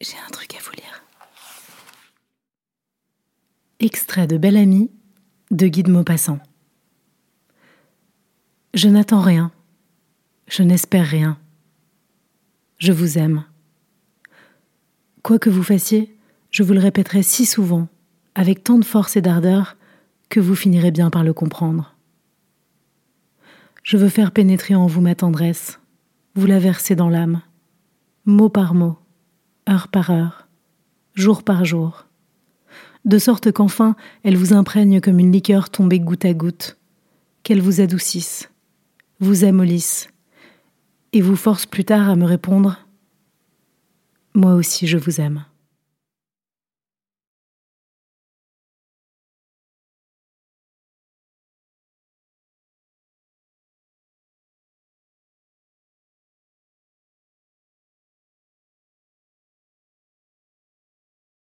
J'ai un truc à vous lire. Extrait de Belle Amie de Guy de Maupassant. Je n'attends rien. Je n'espère rien. Je vous aime. Quoi que vous fassiez, je vous le répéterai si souvent, avec tant de force et d'ardeur, que vous finirez bien par le comprendre. Je veux faire pénétrer en vous ma tendresse, vous la verser dans l'âme, mot par mot, heure par heure, jour par jour, de sorte qu'enfin elle vous imprègne comme une liqueur tombée goutte à goutte, qu'elle vous adoucisse, vous amollisse, et vous force plus tard à me répondre Moi aussi je vous aime.